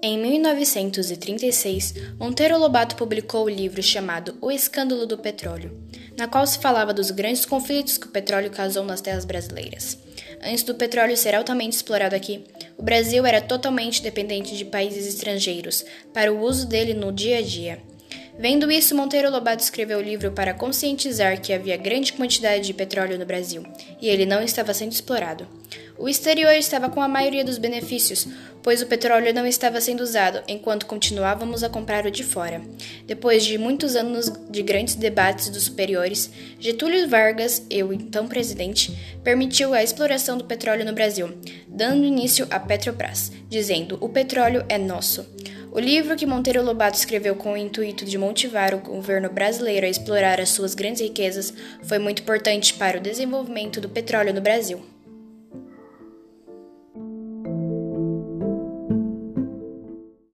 Em 1936, Monteiro Lobato publicou o livro chamado O Escândalo do Petróleo, na qual se falava dos grandes conflitos que o petróleo causou nas terras brasileiras. Antes do petróleo ser altamente explorado aqui, o Brasil era totalmente dependente de países estrangeiros para o uso dele no dia a dia. Vendo isso, Monteiro Lobato escreveu o livro para conscientizar que havia grande quantidade de petróleo no Brasil e ele não estava sendo explorado. O exterior estava com a maioria dos benefícios, pois o petróleo não estava sendo usado, enquanto continuávamos a comprar o de fora. Depois de muitos anos de grandes debates dos superiores, Getúlio Vargas, eu então presidente, permitiu a exploração do petróleo no Brasil, dando início à Petrobras, dizendo: "O petróleo é nosso". O livro que Monteiro Lobato escreveu com o intuito de motivar o governo brasileiro a explorar as suas grandes riquezas foi muito importante para o desenvolvimento do petróleo no Brasil.